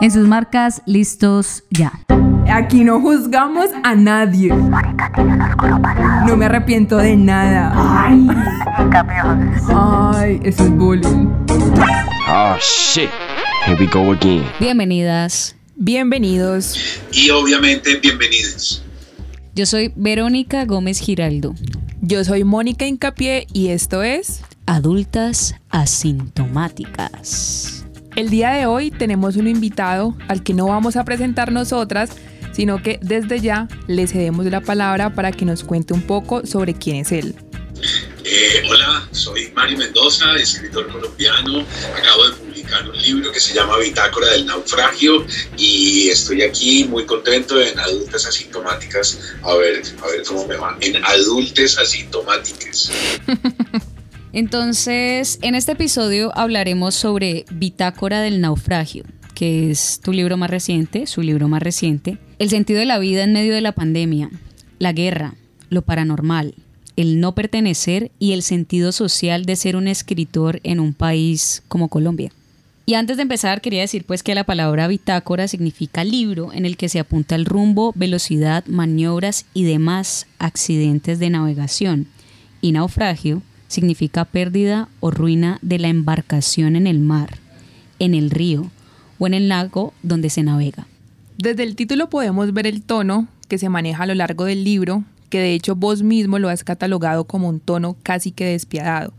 En sus marcas, listos ya. Aquí no juzgamos a nadie. No me arrepiento de nada. Ay, Ay eso es bullying. Oh shit. Here we go again. Bienvenidas. Bienvenidos. Y obviamente bienvenidos. Yo soy Verónica Gómez Giraldo. Yo soy Mónica Incapié y esto es Adultas Asintomáticas. El día de hoy tenemos un invitado al que no vamos a presentar nosotras, sino que desde ya le cedemos la palabra para que nos cuente un poco sobre quién es él. Eh, hola, soy Mario Mendoza, escritor colombiano. Acabo de publicar un libro que se llama Bitácora del Naufragio y estoy aquí muy contento en Adultas Asintomáticas. A ver, a ver cómo me va. En Adultes Asintomáticas. Entonces, en este episodio hablaremos sobre Bitácora del Naufragio, que es tu libro más reciente, su libro más reciente, el sentido de la vida en medio de la pandemia, la guerra, lo paranormal, el no pertenecer y el sentido social de ser un escritor en un país como Colombia. Y antes de empezar, quería decir pues que la palabra bitácora significa libro en el que se apunta el rumbo, velocidad, maniobras y demás accidentes de navegación. Y naufragio significa pérdida o ruina de la embarcación en el mar, en el río o en el lago donde se navega. Desde el título podemos ver el tono que se maneja a lo largo del libro, que de hecho vos mismo lo has catalogado como un tono casi que despiadado.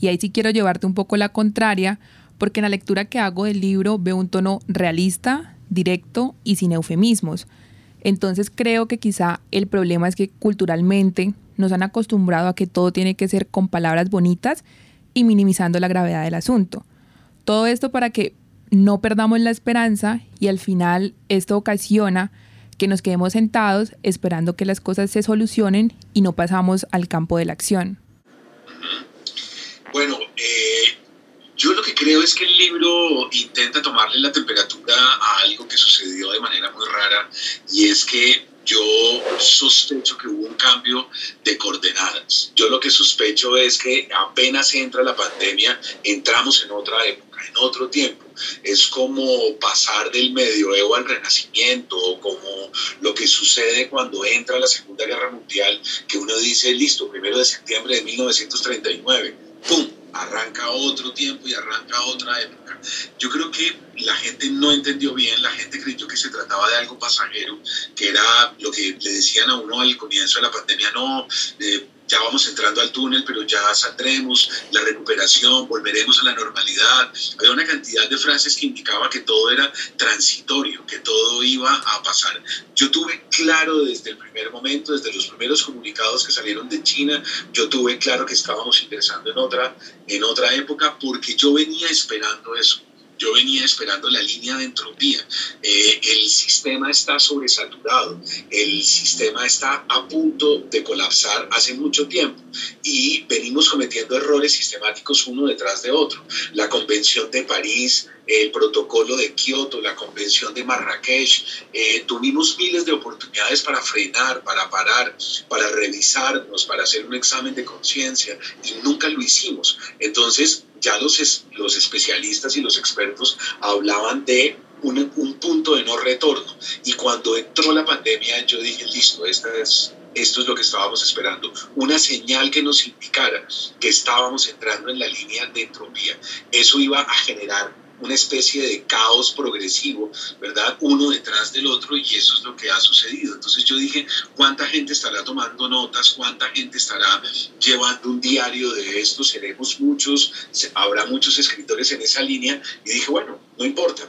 Y ahí sí quiero llevarte un poco la contraria, porque en la lectura que hago del libro veo un tono realista, directo y sin eufemismos. Entonces creo que quizá el problema es que culturalmente nos han acostumbrado a que todo tiene que ser con palabras bonitas y minimizando la gravedad del asunto. Todo esto para que no perdamos la esperanza y al final esto ocasiona que nos quedemos sentados esperando que las cosas se solucionen y no pasamos al campo de la acción. Bueno, eh, yo lo que creo es que el libro intenta tomarle la temperatura a algo que sucedió de manera muy rara y es que yo sospecho que hubo un cambio de coordenadas. Yo lo que sospecho es que apenas entra la pandemia, entramos en otra época, en otro tiempo. Es como pasar del medioevo al renacimiento, o como lo que sucede cuando entra la Segunda Guerra Mundial, que uno dice, listo, primero de septiembre de 1939, ¡pum! Arranca otro tiempo y arranca otra época. Yo creo que la gente no entendió bien, la gente creyó que se trataba de algo pasajero, que era lo que le decían a uno al comienzo de la pandemia, no, eh, ya vamos entrando al túnel, pero ya saldremos, la recuperación, volveremos a la normalidad. Había una cantidad de frases que indicaba que todo era transitorio, que todo iba a pasar. Yo tuve claro desde el primer momento, desde los primeros comunicados que salieron de China, yo tuve claro que estábamos ingresando en otra, en otra época porque yo venía esperando eso yo venía esperando la línea de entropía. Eh, el sistema está sobresaturado, el sistema está a punto de colapsar hace mucho tiempo y cometiendo errores sistemáticos uno detrás de otro. La Convención de París, el protocolo de Kioto, la convención de Marrakech. Eh, tuvimos miles de oportunidades para frenar, para parar, para revisarnos, para hacer un examen de conciencia y nunca lo hicimos. Entonces ya los, los especialistas y los expertos hablaban de un, un, punto de no retorno. Y cuando entró la pandemia, yo dije, listo, esta es, esto es lo que estábamos esperando. Una señal que nos indicara que estábamos entrando en la línea de entropía. Eso iba a generar una especie de caos progresivo, ¿verdad? Uno detrás del otro y eso es lo que ha sucedido. Entonces yo dije, ¿cuánta gente estará tomando notas? ¿Cuánta gente estará llevando un diario de esto? Seremos muchos, habrá muchos escritores en esa línea y dije, bueno, no importa,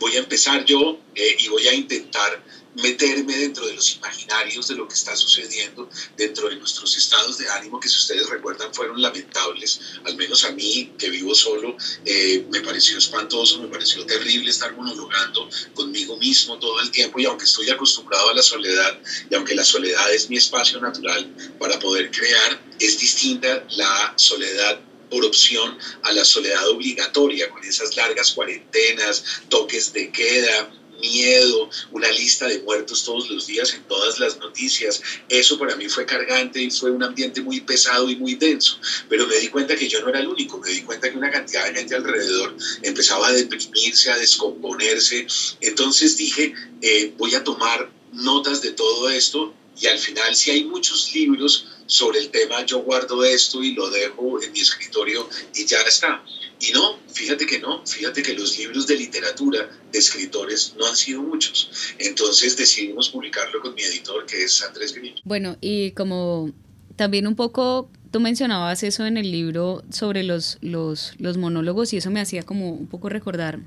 voy a empezar yo eh, y voy a intentar meterme dentro de los imaginarios de lo que está sucediendo, dentro de nuestros estados de ánimo, que si ustedes recuerdan fueron lamentables, al menos a mí que vivo solo, eh, me pareció espantoso, me pareció terrible estar monologando conmigo mismo todo el tiempo y aunque estoy acostumbrado a la soledad y aunque la soledad es mi espacio natural para poder crear, es distinta la soledad por opción a la soledad obligatoria, con esas largas cuarentenas, toques de queda, miedo, una lista de muertos todos los días en todas las noticias. Eso para mí fue cargante y fue un ambiente muy pesado y muy denso. Pero me di cuenta que yo no era el único, me di cuenta que una cantidad de gente alrededor empezaba a deprimirse, a descomponerse. Entonces dije, eh, voy a tomar notas de todo esto y al final si hay muchos libros sobre el tema, yo guardo esto y lo dejo en mi escritorio y ya está. Y no, fíjate que no, fíjate que los libros de literatura de escritores no han sido muchos. Entonces decidimos publicarlo con mi editor, que es Andrés Grillo. Bueno, y como también un poco tú mencionabas eso en el libro sobre los, los, los monólogos y eso me hacía como un poco recordar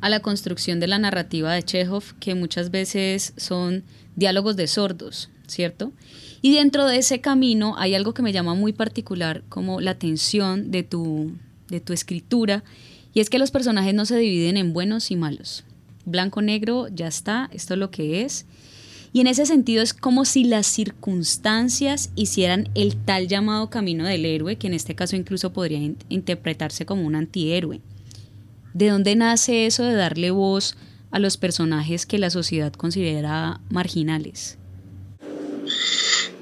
a la construcción de la narrativa de Chekhov, que muchas veces son diálogos de sordos, ¿cierto? Y dentro de ese camino hay algo que me llama muy particular, como la tensión de tu, de tu escritura, y es que los personajes no se dividen en buenos y malos. Blanco, negro, ya está, esto es lo que es. Y en ese sentido es como si las circunstancias hicieran el tal llamado camino del héroe, que en este caso incluso podría interpretarse como un antihéroe. ¿De dónde nace eso de darle voz a los personajes que la sociedad considera marginales?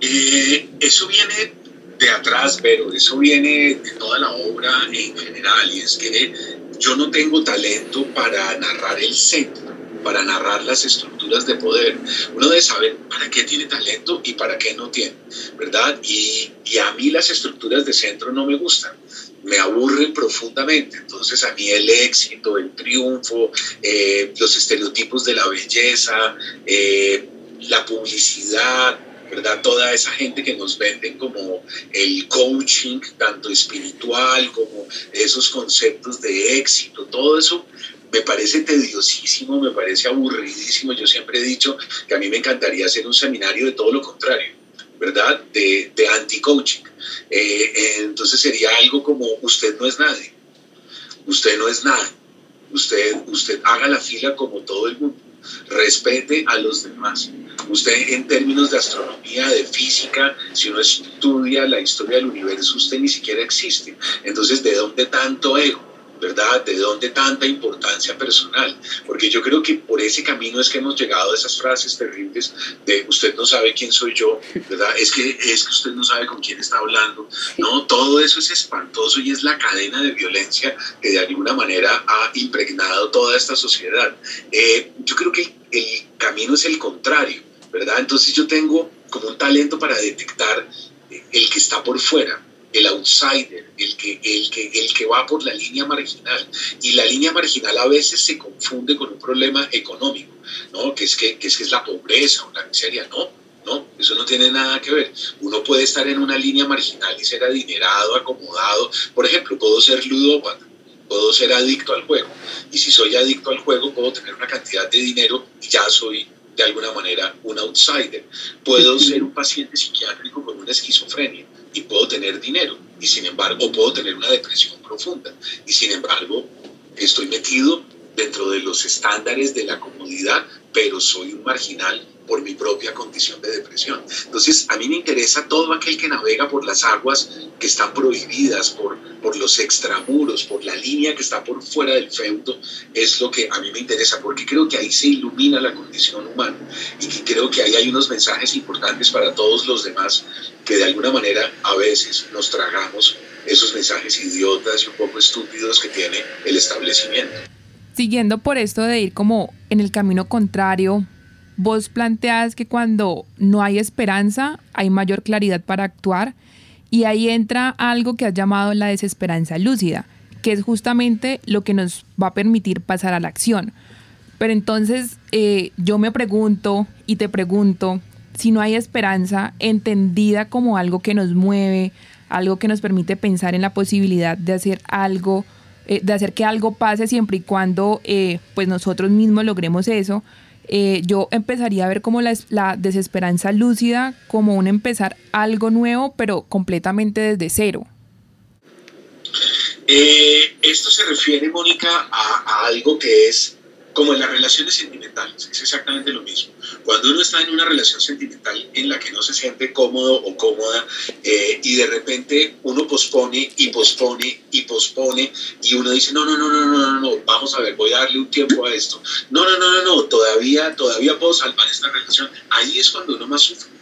Eh, eso viene de atrás, pero eso viene de toda la obra en general y es que yo no tengo talento para narrar el centro, para narrar las estructuras de poder. Uno debe saber para qué tiene talento y para qué no tiene, ¿verdad? Y, y a mí las estructuras de centro no me gustan me aburren profundamente. Entonces a mí el éxito, el triunfo, eh, los estereotipos de la belleza, eh, la publicidad, ¿verdad? Toda esa gente que nos venden como el coaching, tanto espiritual como esos conceptos de éxito, todo eso me parece tediosísimo, me parece aburridísimo. Yo siempre he dicho que a mí me encantaría hacer un seminario de todo lo contrario, ¿verdad? De, anti-coaching. Eh, entonces sería algo como usted no es nadie, usted no es nada, usted, usted haga la fila como todo el mundo, respete a los demás. Usted en términos de astronomía, de física, si uno estudia la historia del universo, usted ni siquiera existe. Entonces, ¿de dónde tanto ego? ¿Verdad? ¿De dónde tanta importancia personal? Porque yo creo que por ese camino es que hemos llegado a esas frases terribles de usted no sabe quién soy yo, ¿verdad? Es que, es que usted no sabe con quién está hablando. No, todo eso es espantoso y es la cadena de violencia que de alguna manera ha impregnado toda esta sociedad. Eh, yo creo que el camino es el contrario, ¿verdad? Entonces yo tengo como un talento para detectar el que está por fuera, el outsider, el que, el, que, el que va por la línea marginal. Y la línea marginal a veces se confunde con un problema económico, ¿no? que, es que, que es, que es la pobreza o la miseria. No, no, eso no tiene nada que ver. Uno puede estar en una línea marginal y ser adinerado, acomodado. Por ejemplo, puedo ser ludópata, puedo ser adicto al juego. Y si soy adicto al juego, puedo tener una cantidad de dinero y ya soy de alguna manera un outsider. Puedo ser un paciente psiquiátrico con una esquizofrenia y puedo tener dinero y sin embargo puedo tener una depresión profunda y sin embargo estoy metido dentro de los estándares de la comodidad, pero soy un marginal por mi propia condición de depresión. Entonces, a mí me interesa todo aquel que navega por las aguas que están prohibidas, por, por los extramuros, por la línea que está por fuera del feudo, es lo que a mí me interesa, porque creo que ahí se ilumina la condición humana y que creo que ahí hay unos mensajes importantes para todos los demás que de alguna manera a veces nos tragamos esos mensajes idiotas y un poco estúpidos que tiene el establecimiento. Siguiendo por esto de ir como en el camino contrario, vos planteas que cuando no hay esperanza hay mayor claridad para actuar y ahí entra algo que has llamado la desesperanza lúcida, que es justamente lo que nos va a permitir pasar a la acción. Pero entonces eh, yo me pregunto y te pregunto, si no hay esperanza entendida como algo que nos mueve, algo que nos permite pensar en la posibilidad de hacer algo, eh, de hacer que algo pase siempre y cuando eh, pues nosotros mismos logremos eso, eh, yo empezaría a ver como la, desesperanza lúcida como un empezar algo nuevo, pero completamente desde cero. esto se refiere, Mónica, a algo que es como en las relaciones sentimentales, es exactamente lo mismo. Cuando uno está en una relación sentimental en la que no se siente cómodo o cómoda eh, y de repente uno pospone y pospone y pospone y uno dice, no, no, no, no, no, no, no, vamos a ver, voy a darle un tiempo a esto. No, no, no, no, no, todavía, todavía puedo salvar esta relación. Ahí es cuando uno más sufre.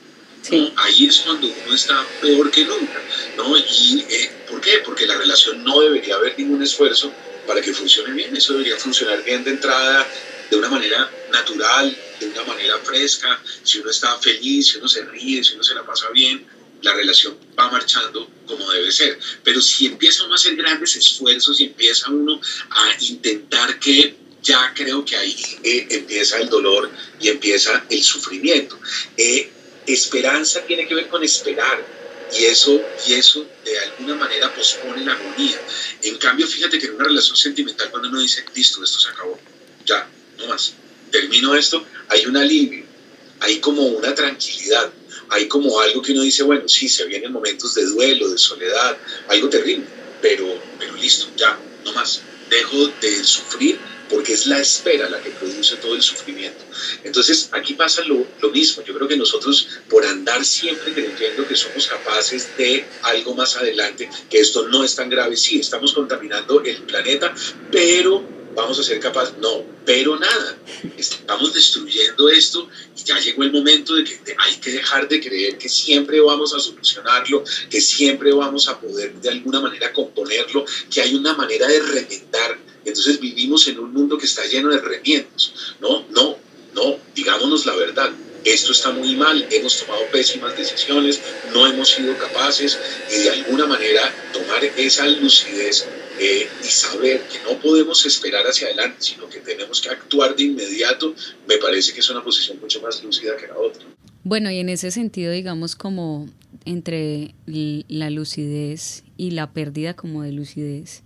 Ahí es cuando uno está peor que nunca. ¿no? ¿Y eh, por qué? Porque la relación no debería haber ningún esfuerzo para que funcione bien. Eso debería funcionar bien de entrada, de una manera natural, de una manera fresca. Si uno está feliz, si uno se ríe, si uno se la pasa bien, la relación va marchando como debe ser. Pero si empieza uno a hacer grandes esfuerzos y empieza uno a intentar que ya creo que ahí eh, empieza el dolor y empieza el sufrimiento. Eh, esperanza tiene que ver con esperar, y eso, y eso de alguna manera pospone la agonía. En cambio, fíjate que en una relación sentimental, cuando uno dice, listo, esto se acabó, ya, no más, termino esto, hay un alivio, hay como una tranquilidad, hay como algo que uno dice, bueno, sí, se vienen momentos de duelo, de soledad, algo terrible, pero, pero listo, ya, no más, dejo de sufrir porque es la espera la que produce todo el sufrimiento. Entonces, aquí pasa lo, lo, mismo. Yo creo que nosotros, por andar siempre creyendo que somos capaces de algo más adelante, que esto no es tan grave, sí, estamos contaminando el planeta, pero vamos a ser capaces, no, pero nada, estamos destruyendo esto y ya llegó el momento de que hay que dejar de creer que siempre vamos a solucionarlo, que siempre vamos a poder de alguna manera componerlo, que hay una manera de remendar entonces vivimos en un mundo que está lleno de remiendos. No, no, no, digámonos la verdad. Esto está muy mal, hemos tomado pésimas decisiones, no hemos sido capaces y de alguna manera tomar esa lucidez eh, y saber que no podemos esperar hacia adelante, sino que tenemos que actuar de inmediato, me parece que es una posición mucho más lúcida que la otra. Bueno, y en ese sentido, digamos, como entre la lucidez y la pérdida como de lucidez,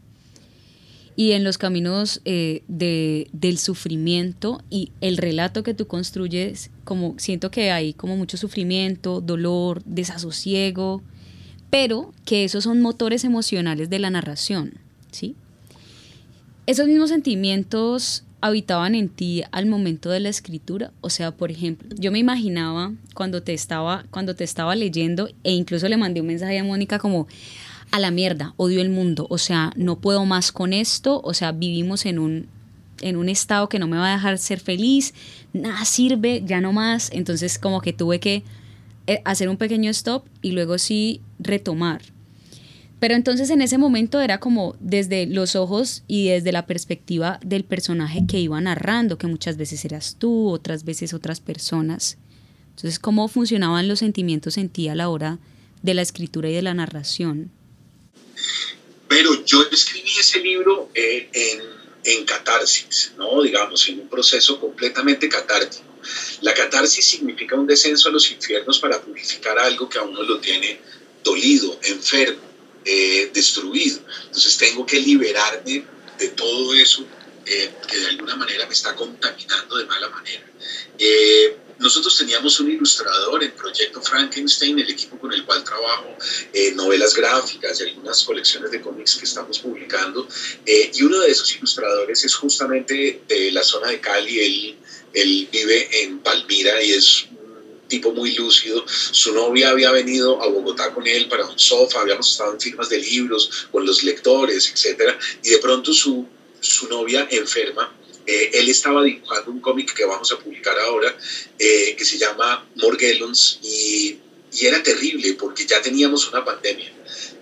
y en los caminos eh, de, del sufrimiento y el relato que tú construyes, como siento que hay como mucho sufrimiento, dolor, desasosiego, pero que esos son motores emocionales de la narración, ¿sí? Esos mismos sentimientos habitaban en ti al momento de la escritura, o sea, por ejemplo, yo me imaginaba cuando te estaba cuando te estaba leyendo e incluso le mandé un mensaje a Mónica como a la mierda, odio el mundo, o sea, no puedo más con esto, o sea, vivimos en un, en un estado que no me va a dejar ser feliz, nada sirve, ya no más, entonces como que tuve que eh, hacer un pequeño stop y luego sí retomar. Pero entonces en ese momento era como desde los ojos y desde la perspectiva del personaje que iba narrando, que muchas veces eras tú, otras veces otras personas. Entonces, ¿cómo funcionaban los sentimientos en ti a la hora de la escritura y de la narración? Pero yo escribí ese libro eh, en, en catarsis, ¿no? Digamos, en un proceso completamente catártico. La catarsis significa un descenso a los infiernos para purificar algo que a uno lo tiene dolido, enfermo, eh, destruido. Entonces tengo que liberarme de todo eso eh, que de alguna manera me está contaminando de mala manera. Nosotros teníamos un ilustrador en Proyecto Frankenstein, el equipo con el cual trabajo, eh, novelas gráficas y algunas colecciones de cómics que estamos publicando. Eh, y uno de esos ilustradores es justamente de la zona de Cali. Él, él vive en Palmira y es tipo muy lúcido. Su novia había venido a Bogotá con él para un sofá, habíamos estado en firmas de libros con los lectores, etc. Y de pronto su, su novia enferma eh, él estaba dibujando un cómic que vamos a publicar ahora, eh, que se llama Morgellons, y, era terrible porque ya teníamos una pandemia,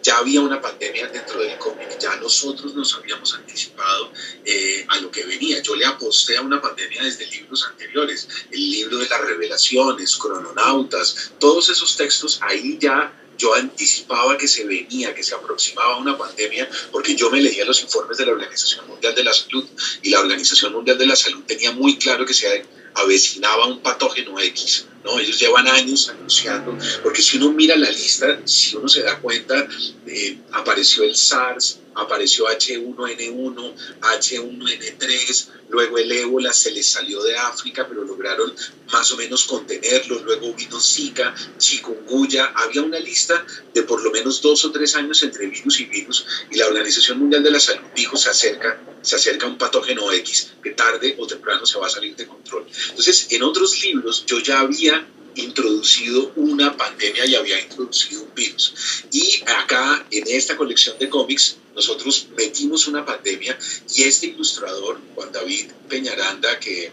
ya había una pandemia dentro del cómic, ya nosotros nos habíamos anticipado eh, a lo que venía. Yo le aposté a una pandemia desde libros anteriores, el libro de las revelaciones, crononautas, todos esos textos ahí ya yo anticipaba que se venía, que se aproximaba una pandemia, porque yo me leía los informes de la Organización Mundial de la Salud y la Organización Mundial de la Salud tenía muy claro que se avecinaba un patógeno X. ¿no? Ellos llevan años anunciando, porque si uno mira la lista, si uno se da cuenta, eh, apareció el SARS, apareció H1N1, H1N3, luego el ébola se les salió de África, pero lograron más o menos contenerlo, luego vino Zika, chikungunya, había una lista de por lo menos dos o tres años entre virus y virus, y la Organización Mundial de la Salud dijo se acerca se acerca un patógeno X que tarde o temprano se va a salir de control. Entonces, en otros libros yo ya había introducido una pandemia y había introducido un virus. Y acá, en esta colección de cómics, nosotros metimos una pandemia y este ilustrador, Juan David Peñaranda, que,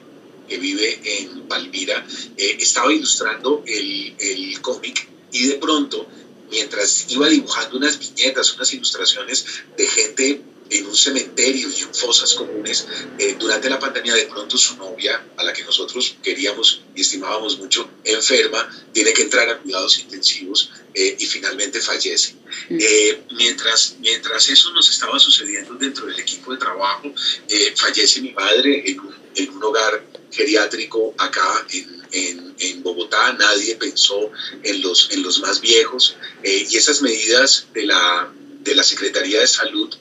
que vive en Palmira, eh, estaba ilustrando el, el cómic y de pronto, mientras iba dibujando unas viñetas, unas ilustraciones de gente en un cementerio y en fosas comunes, eh, durante la pandemia de pronto su novia, a la que nosotros queríamos y estimábamos mucho, enferma, tiene que entrar a cuidados intensivos eh, y finalmente fallece. Mm. Eh, mientras, mientras eso nos estaba sucediendo dentro del equipo de trabajo, fallece mi madre en un, en un hogar geriátrico acá en, en, en, Bogotá, nadie pensó en los, en los más viejos y esas medidas de la, de la Secretaría de Salud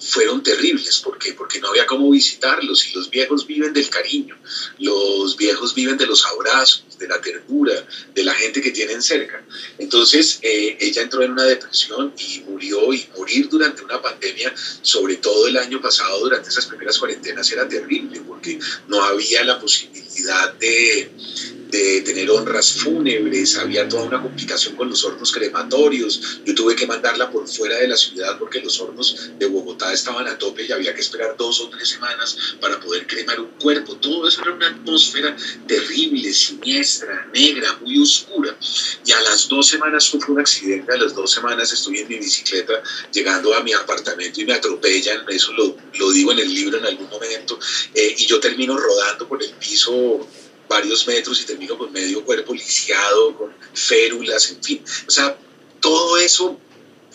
fueron terribles. ¿Por qué? Porque no había cómo visitarlos y los viejos viven del cariño, los viejos viven de los abrazos, de la ternura, de la gente que tienen cerca. Entonces eh, ella entró en una depresión y murió y morir durante una pandemia, sobre todo el año pasado, durante esas primeras cuarentenas, era terrible porque no había la posibilidad de de tener honras fúnebres, había toda una complicación con los hornos crematorios, yo tuve que mandarla por fuera de la ciudad porque los hornos de Bogotá estaban a tope y había que esperar dos o tres semanas para poder cremar un cuerpo, todo eso era una atmósfera terrible, siniestra, negra, muy oscura, y a las dos semanas sufro un accidente, a las dos semanas estoy en mi bicicleta llegando a mi apartamento y me atropellan, eso lo, lo digo en el libro en algún momento, eh, y yo termino rodando por el piso varios metros y termino con medio cuerpo lisiado, con férulas, en fin. O sea, todo eso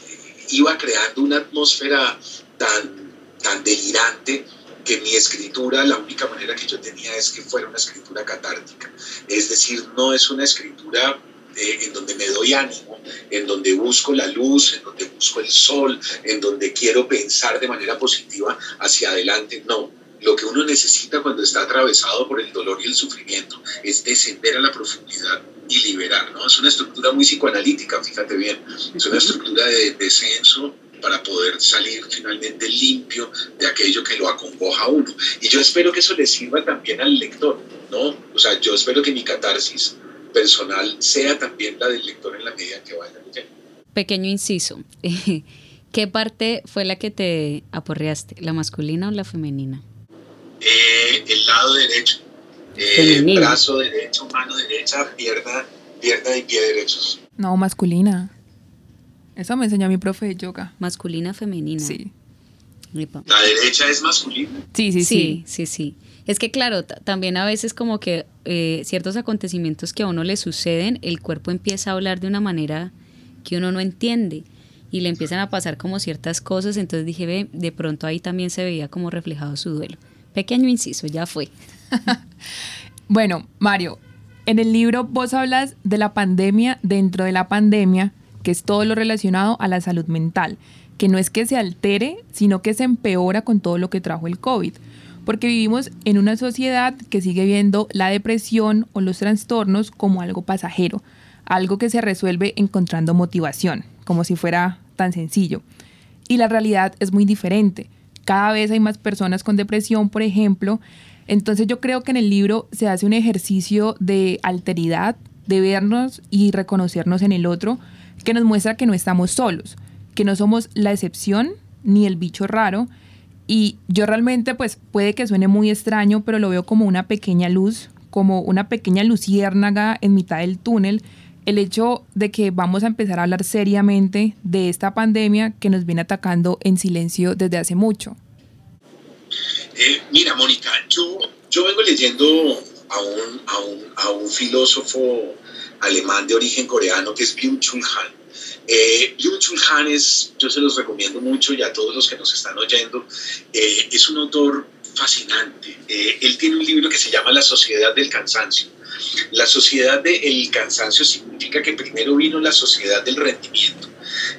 eh, iba creando una atmósfera tan, tan delirante que mi escritura, la única manera que yo tenía es que fuera una escritura catártica. Es decir, no es una escritura eh, en donde me doy ánimo, en donde busco la luz, en donde busco el sol, en donde quiero pensar de manera positiva hacia adelante. No, lo que uno necesita cuando está atravesado por el dolor y el sufrimiento es descender a la profundidad y liberar, ¿no? Es una estructura muy psicoanalítica, fíjate bien, es una estructura de descenso para poder salir finalmente limpio de aquello que lo acongoja a uno. Y yo espero que eso le sirva también al lector, ¿no? O sea, yo espero que mi catarsis personal sea también la del lector en la medida que vaya leyendo. Pequeño inciso. ¿Qué parte fue la que te aporreaste, la masculina o la femenina? Eh, el lado derecho, eh, brazo derecho, mano derecha, pierna, pierna y pie derechos. No, masculina. Eso me enseñó mi profe de yoga. Masculina, femenina. Sí. La derecha es masculina. Sí, sí, sí. Sí, sí, Es que claro, también a veces como que eh, ciertos acontecimientos que a uno le suceden, el cuerpo empieza a hablar de una manera que uno no entiende y le empiezan a pasar como ciertas cosas, entonces dije, ve, de pronto ahí también se veía como reflejado su duelo. Pequeño inciso, ya fue. bueno, Mario, en el libro vos hablas de la pandemia dentro de la pandemia, que es todo lo relacionado a la salud mental, que no es que se altere, sino que se empeora con todo lo que trajo el COVID. Porque vivimos en una sociedad que sigue viendo la depresión o los trastornos como algo pasajero, algo que se resuelve encontrando motivación, como si fuera tan sencillo. Y la realidad es muy diferente cada vez hay más personas con depresión, por ejemplo. Entonces yo creo que en el libro se hace un ejercicio de alteridad, de vernos y reconocernos en el otro, que nos muestra que no estamos solos, que no somos la excepción ni el bicho raro. Y yo realmente, pues puede que suene muy extraño, pero lo veo como una pequeña luz, como una pequeña luciérnaga en mitad del túnel el hecho de que vamos a empezar a hablar seriamente de esta pandemia que nos viene atacando en silencio desde hace mucho. Eh, mira, Mónica, yo, yo vengo leyendo a un, a, un, a un, filósofo alemán de origen coreano que es Byung-Chul Han. Eh, Byung-Chul Han es, yo se los recomiendo mucho y a todos los que nos están oyendo, eh, es un autor fascinante. Eh, él tiene un libro que se llama La Sociedad del Cansancio la sociedad del cansancio significa que primero vino la sociedad del rendimiento.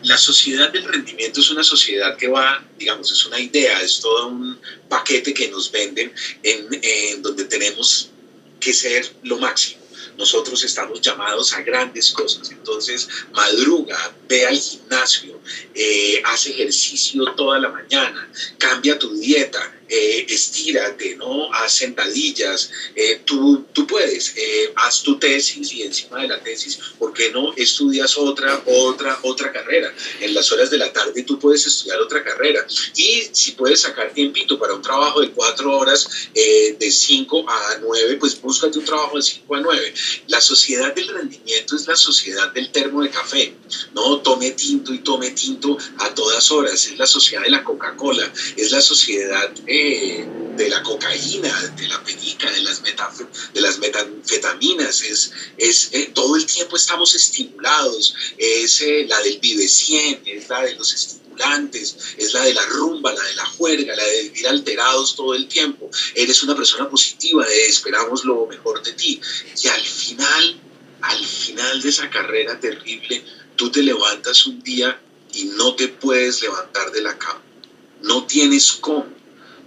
La sociedad del rendimiento es una sociedad que va, digamos, es una idea, es todo un paquete que nos venden en, donde tenemos que ser lo máximo nosotros estamos llamados a grandes cosas. Entonces, madruga, ve al gimnasio, eh, hace ejercicio toda la mañana, cambia tu dieta, eh, estírate, ¿no? Haz sentadillas, eh, tú, tú puedes, eh, haz tu tesis y encima de la tesis, ¿por qué no estudias otra, otra, otra carrera? En las horas de la tarde tú puedes estudiar otra carrera y si puedes sacar tiempito para un trabajo de cuatro horas, de cinco a nueve, pues búscate un trabajo de cinco a nueve. La sociedad del rendimiento es la sociedad del termo de café, ¿no? Tome tinto y tome tinto a todas horas, es la sociedad de la Coca-Cola, es la sociedad de la cocaína, de la penica, de las, de las metanfetaminas, es, es eh, todo el tiempo estamos estimulados, es eh, la del Vive 100, es la de los estimulantes, es la de la rumba, la de la juerga, la de vivir alterados todo el tiempo. Eres una persona positiva, esperamos lo mejor de ti. Y al final, al final de esa carrera terrible, tú te levantas un día y no te puedes levantar de la cama. No tienes cómo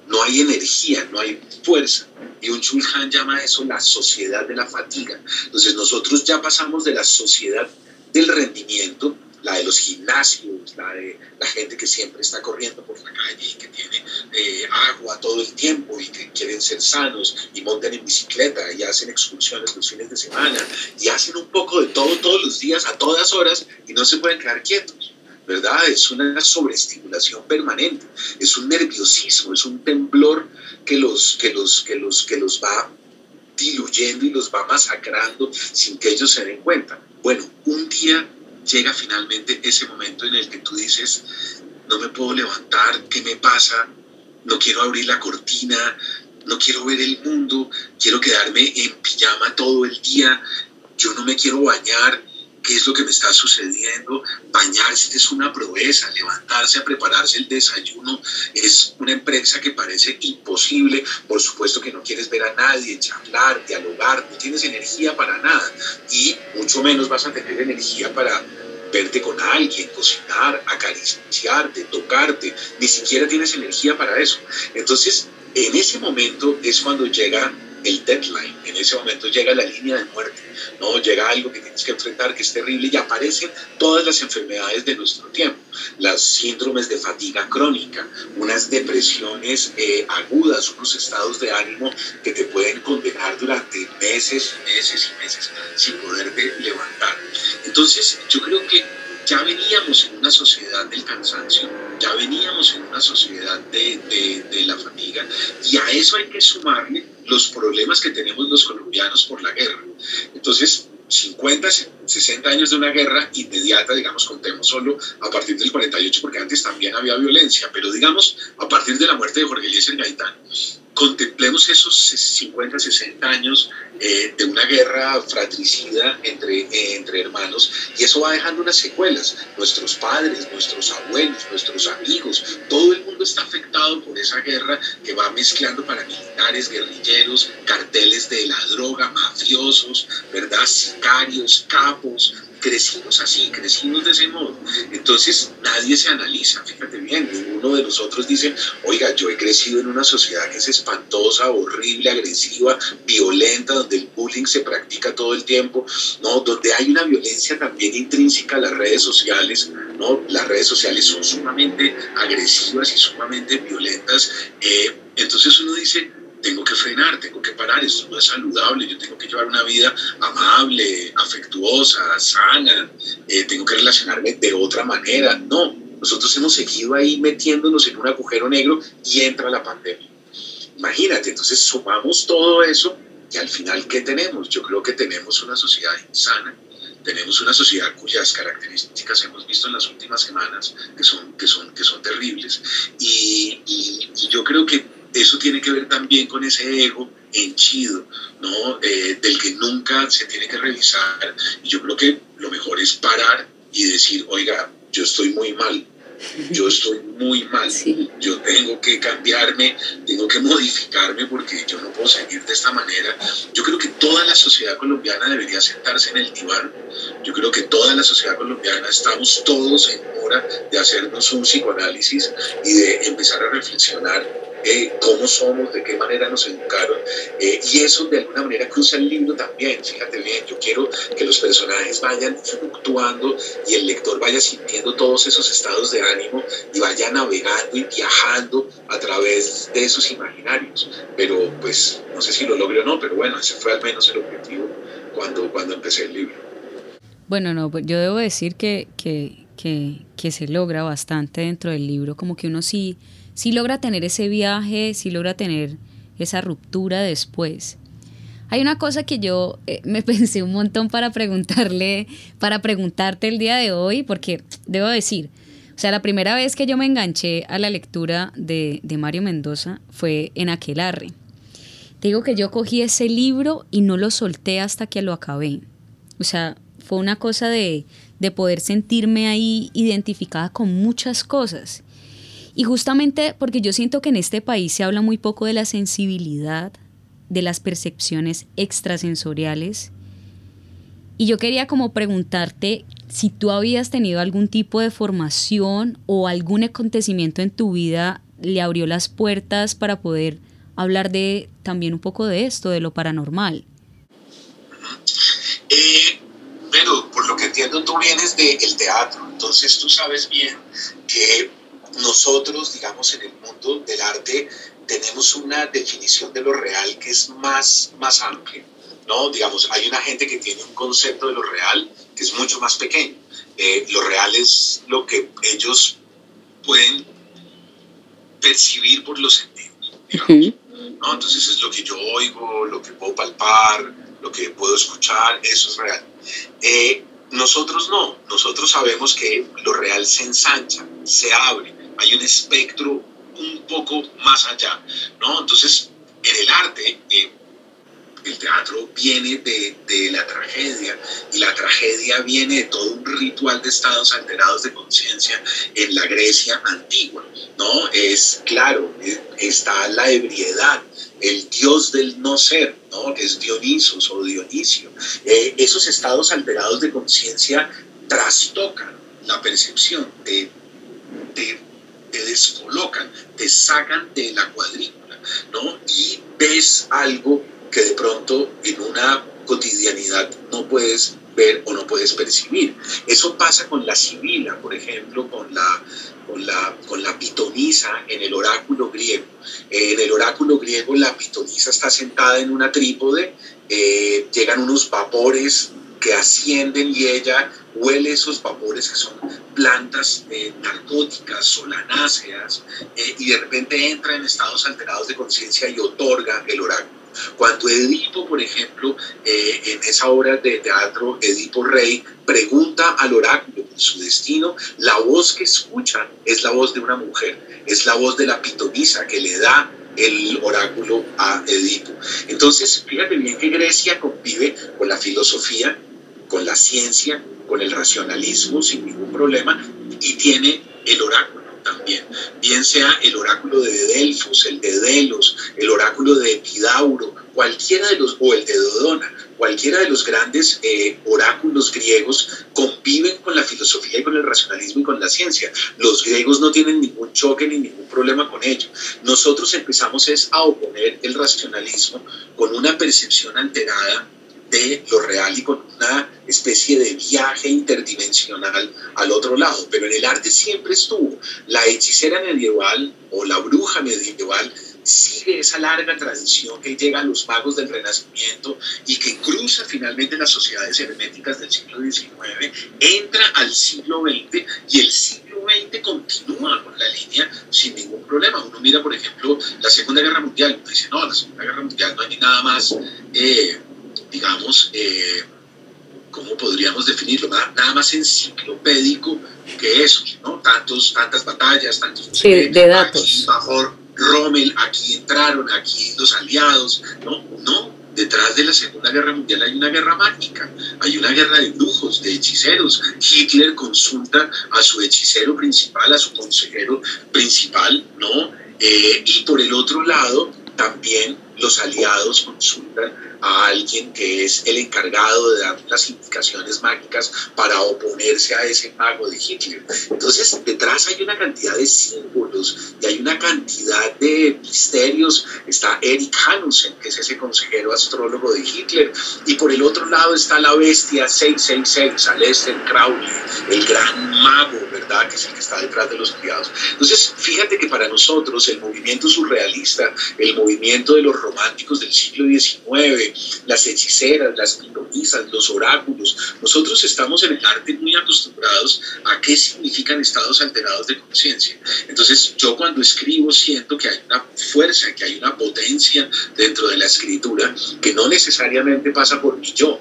no hay energía, no hay fuerza. Y un Chulhan llama eso la sociedad de la fatiga. Entonces nosotros ya pasamos de la sociedad del rendimiento, la de los gimnasios, la de la gente que siempre está corriendo por la calle y que tiene eh, agua todo el tiempo y que quieren ser sanos y montan en bicicleta y hacen excursiones los fines de semana y hacen un poco de todo todos los días a todas horas y no se pueden quedar quietos. ¿verdad? Es una sobreestimulación permanente, es un nerviosismo, es un temblor que los, que los, que los, que los va diluyendo y los va masacrando sin que ellos se den cuenta. Bueno, un día llega finalmente ese momento en el que tú dices, no me puedo levantar, ¿qué me pasa? No quiero abrir la cortina, no quiero ver el mundo, quiero quedarme en pijama todo el día, yo no me quiero bañar, qué es lo que me está sucediendo. Bañarse es una proeza, levantarse a prepararse el desayuno es una empresa que parece imposible. Por supuesto que no quieres ver a nadie, charlar, dialogar, no tienes energía para nada y mucho menos vas a tener energía para verte con alguien, cocinar, acariciarte, tocarte, ni siquiera tienes energía para eso. Entonces, en ese momento es cuando llega el deadline, en ese momento llega la línea de muerte, no llega algo que tienes que enfrentar que es terrible y aparecen todas las enfermedades de nuestro tiempo, las síndromes de fatiga crónica, unas depresiones eh, agudas, unos estados de ánimo que te pueden condenar durante meses, meses y meses sin poderte levantar. Entonces, yo creo que ya veníamos en una sociedad del cansancio, ya veníamos en una sociedad de, de, de, la fatiga y a eso hay que sumarle los problemas que tenemos los colombianos por la guerra. Entonces, 50, 60 años de una guerra inmediata, digamos, contemos solo a partir del 48, porque antes también había violencia, pero digamos, a partir de la muerte de Jorge Eliezer Gaitán, contemplemos esos 50, 60 años eh, de una guerra fratricida entre, eh, entre hermanos y eso va dejando unas secuelas. Nuestros padres, nuestros abuelos, nuestros amigos, todo el mundo está afectado por esa guerra que va mezclando paramilitares, guerrilleros, carteles de la droga, mafiosos, ¿verdad? Sicarios, capos, crecimos así, crecimos de ese modo. Entonces nadie se analiza, fíjate bien, ninguno de nosotros dice, oiga, yo he crecido en una sociedad que es espantosa, horrible, agresiva, violenta, donde el bullying se practica todo el tiempo, ¿no? donde hay una violencia también intrínseca a las redes sociales, ¿no? las redes sociales son sumamente agresivas y sumamente violentas. Eh, entonces uno dice, tengo que frenar, tengo que parar, esto no es saludable, yo tengo que llevar una vida amable, afectuosa, sana, eh, tengo que relacionarme de otra manera. No, nosotros hemos seguido ahí metiéndonos en un agujero negro y entra la pandemia. Imagínate, entonces sumamos todo eso y al final, ¿qué tenemos? Yo creo que tenemos una sociedad insana, tenemos una sociedad cuyas características hemos visto en las últimas semanas que son, que son, que son terribles. y, y yo creo que eso tiene que ver también con ese ego henchido, ¿no? Eh, del que nunca se tiene que revisar. Y yo creo que lo mejor es parar y decir, oiga, yo estoy muy mal, yo estoy muy mal, yo tengo que cambiarme, tengo que modificarme porque yo no puedo seguir de esta manera. Yo creo que toda la sociedad colombiana debería sentarse en el diván. Yo creo que toda la sociedad colombiana estamos todos en hora de hacernos un psicoanálisis y de empezar a reflexionar eh, cómo somos, de qué manera nos educaron, eh, y eso de alguna manera cruza el libro también, fíjate bien, yo quiero que los personajes vayan fluctuando y el lector vaya sintiendo todos esos estados de ánimo y vaya navegando y viajando a través de esos imaginarios, pero pues no sé si lo logré o no, pero bueno, ese fue al menos el objetivo cuando, cuando empecé el libro. Bueno, no, pues yo debo decir que, que, que, que se logra bastante dentro del libro, como que uno sí si logra tener ese viaje, si logra tener esa ruptura después. Hay una cosa que yo eh, me pensé un montón para preguntarle, para preguntarte el día de hoy, porque debo decir, o sea, la primera vez que yo me enganché a la lectura de, de Mario Mendoza fue en Aquelarre. Te digo que yo cogí ese libro y no lo solté hasta que lo acabé. O sea, fue una cosa de, de poder sentirme ahí identificada con muchas cosas. Y justamente porque yo siento que en este país se habla muy poco de la sensibilidad, de las percepciones extrasensoriales. Y yo quería como preguntarte si tú habías tenido algún tipo de formación o algún acontecimiento en tu vida le abrió las puertas para poder hablar de también un poco de esto, de lo paranormal. Eh, pero por lo que entiendo tú vienes del teatro, entonces tú sabes bien que nosotros, digamos, en el mundo del arte tenemos una definición de lo real que es más, más amplia. ¿no? Digamos, hay una gente que tiene un concepto de lo real que es mucho más pequeño. Eh, lo real es lo que ellos pueden percibir por los sentidos, digamos. ¿no? Entonces es lo que yo oigo, lo que puedo palpar, lo que puedo escuchar, eso es real. Eh, nosotros no, nosotros sabemos que lo real se ensancha, se abre, hay un espectro un poco más allá, ¿no? Entonces, en el arte, eh, el teatro viene de, de, la tragedia y la tragedia viene de todo un ritual de estados alterados de conciencia en la Grecia antigua, ¿no? Es claro, eh, está la ebriedad, el dios del no ser, ¿no? Es Dionisos o Dionisio. Eh, esos estados alterados de conciencia trastocan la percepción de, de te descolocan, te sacan de la cuadrícula, ¿no? Y ves algo que de pronto en una cotidianidad no puedes ver o no puedes percibir. Eso pasa con la sibila, por ejemplo, con la, con la, con la pitonisa en el oráculo griego. en el oráculo griego la pitonisa está sentada en una trípode, eh, llegan unos vapores que ascienden y ella huele esos vapores que son plantas eh, narcóticas, solanáceas, eh, y de repente entra en estados alterados de conciencia y otorga el oráculo. Cuando Edipo, por ejemplo, eh, en esa obra de teatro, Edipo Rey, pregunta al oráculo su destino, la voz que escucha es la voz de una mujer, es la voz de la pitonisa que le da el oráculo a Edipo. Entonces, fíjate bien que Grecia convive con la filosofía, con la ciencia, con el racionalismo sin ningún problema y tiene el oráculo también, bien sea el oráculo de Delfos, el de Delos, el oráculo de Epidauro, cualquiera de los, o el de Dodona, cualquiera de los grandes eh, oráculos griegos conviven con la filosofía y con el racionalismo y con la ciencia. Los griegos no tienen ningún choque ni ningún problema con ello. Nosotros empezamos es a oponer el racionalismo con una percepción alterada de lo real y con una especie de viaje interdimensional al otro lado. Pero en el arte siempre estuvo. La hechicera medieval o la bruja medieval sigue esa larga tradición que llega a los magos del Renacimiento y que cruza finalmente las sociedades herméticas del siglo XIX, entra al siglo XX y el siglo XX continúa con la línea sin ningún problema. Uno mira, por ejemplo, la Segunda Guerra Mundial, uno dice, no, la Segunda Guerra Mundial no hay nada más eh, digamos, eh, ¿cómo podríamos definirlo? Nada, más enciclopédico que eso, ¿no? Tantos, tantas batallas, tantos... Sí, de datos. Bajo Rommel, aquí entraron, aquí los aliados, ¿no? No, detrás de la Segunda Guerra Mundial hay una guerra mágica, hay una guerra de brujos, de hechiceros. Hitler consulta a su hechicero principal, a su consejero principal, ¿no? Eh, y por el otro lado, también los aliados consultan a alguien que es el encargado de dar las indicaciones mágicas para oponerse a ese mago de Hitler. Entonces, detrás hay una cantidad de símbolos y hay una cantidad de misterios. Está Eric Hanussen, que es ese consejero astrólogo de Hitler, y por el otro lado está la bestia 666, Aleister Crowley, el gran mago, ¿verdad? Que es el que está detrás de los criados. Entonces, fíjate que para nosotros el movimiento surrealista, el movimiento de los románticos del siglo XIX, las hechiceras, las pitonizas, los oráculos, nosotros estamos en el arte muy acostumbrados a qué significan estados alterados de conciencia. Entonces, yo cuando escribo siento que hay una fuerza, que hay una potencia dentro de la escritura que no necesariamente pasa por mi yo,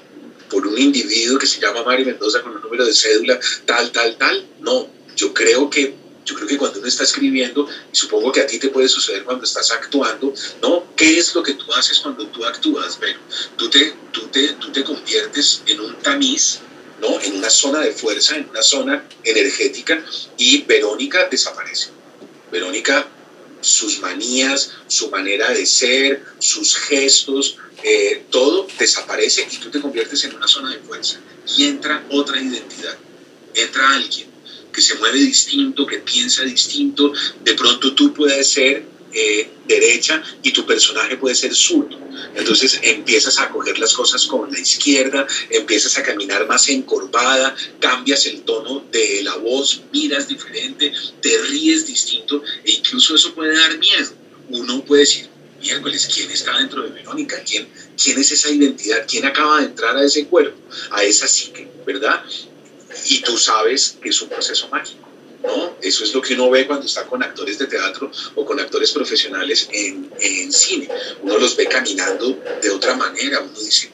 por un individuo que se llama Mari Mendoza con un número de cédula tal, tal, tal. No, yo creo que yo creo que cuando uno está escribiendo, y supongo que a ti te puede suceder cuando estás actuando, ¿no? ¿Qué es lo que tú haces cuando tú actúas? Bueno, tú te, tú te, tú te conviertes en un tamiz, ¿no? En una zona de fuerza, en una zona energética, y Verónica desaparece. Verónica, sus manías, su manera de ser, sus gestos, eh, todo desaparece y tú te conviertes en una zona de fuerza. Y entra otra identidad, entra alguien que se mueve distinto, que piensa distinto, de pronto tú puedes ser eh, derecha y tu personaje puede ser zurdo. Entonces empiezas a coger las cosas con la izquierda, empiezas a caminar más encorvada, cambias el tono de la voz, miras diferente, te ríes distinto e incluso eso puede dar miedo. Uno puede decir, miércoles, ¿quién está dentro de Verónica? ¿Quién, ¿Quién es esa identidad? ¿Quién acaba de entrar a ese cuerpo, a esa psique, verdad? Y tú sabes que es un proceso mágico. ¿no? Eso es lo que uno ve cuando está con actores de teatro o con actores profesionales en, en cine. Uno los ve caminando de otra manera, uno dice,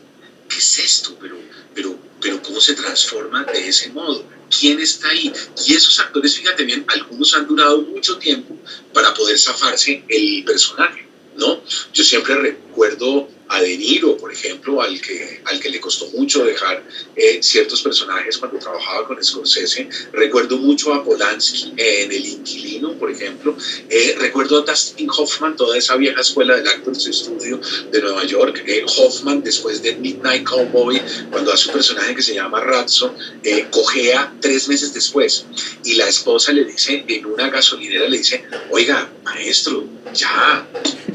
¿qué es esto? Pero, pero, pero ¿cómo se transforma de ese modo? ¿Quién está ahí? Y esos actores, fíjate bien, algunos han durado mucho tiempo para poder zafarse el personaje, ¿no? Yo siempre recuerdo a De Niro, por ejemplo, al que, al que le costó mucho dejar eh, ciertos personajes cuando trabajaba con Scorsese. Recuerdo mucho a Polanski en El Inquilino, por ejemplo. Eh, recuerdo a Dustin Hoffman, toda esa vieja escuela del Actors Studio de Nueva York. Eh, Hoffman, después de Midnight Cowboy, cuando hace un personaje que se llama Razzo, cojea tres meses después. Y la esposa le dice, en una gasolinera, le dice, oiga, maestro, ya,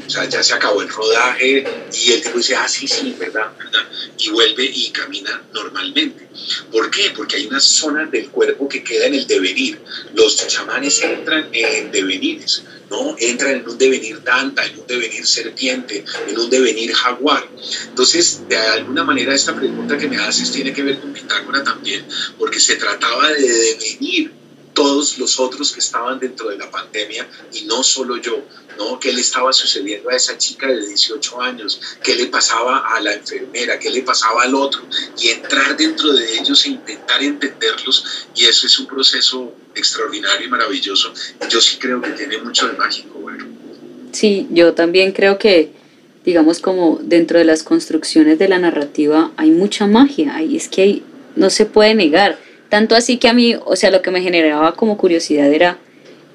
o sea, ya se acabó el rodaje y el dice, ah, sí, sí, verdad, verdad, y vuelve y camina normalmente. ¿Por qué? Porque hay una zona del cuerpo que queda en el devenir. Los chamanes entran en devenires, ¿no? Entran en un devenir tanta, en un devenir serpiente, en un devenir jaguar. Entonces, de alguna manera, esta pregunta que me haces tiene que ver con Pitágora también, porque se trataba de devenir todos los otros que estaban dentro de la pandemia y no solo yo, ¿no? ¿Qué le estaba sucediendo a esa chica de 18 años? ¿Qué le pasaba a la enfermera? ¿Qué le pasaba al otro? Y entrar dentro de ellos e intentar entenderlos y eso es un proceso extraordinario y maravilloso. Yo sí creo que tiene mucho de mágico, bueno. Sí, yo también creo que digamos como dentro de las construcciones de la narrativa hay mucha magia, y es que no se puede negar tanto así que a mí, o sea, lo que me generaba como curiosidad era,